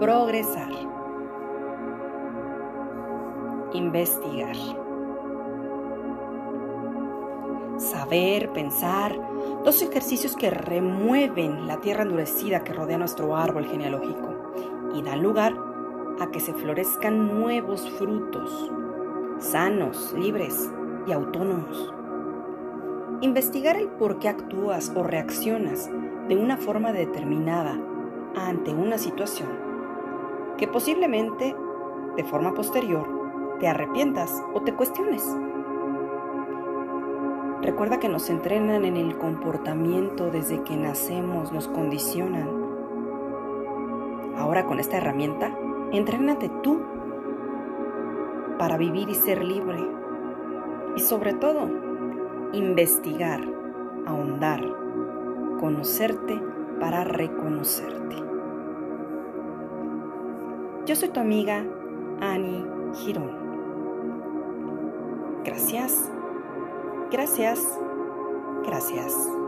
progresar. Investigar. Saber, pensar, dos ejercicios que remueven la tierra endurecida que rodea nuestro árbol genealógico y dan lugar a que se florezcan nuevos frutos, sanos, libres y autónomos. Investigar el por qué actúas o reaccionas de una forma determinada ante una situación que posiblemente de forma posterior te arrepientas o te cuestiones. Recuerda que nos entrenan en el comportamiento desde que nacemos, nos condicionan. Ahora con esta herramienta, entrénate tú para vivir y ser libre. Y sobre todo, investigar, ahondar, conocerte para reconocerte. Yo soy tu amiga Annie Girón. Gracias, gracias, gracias.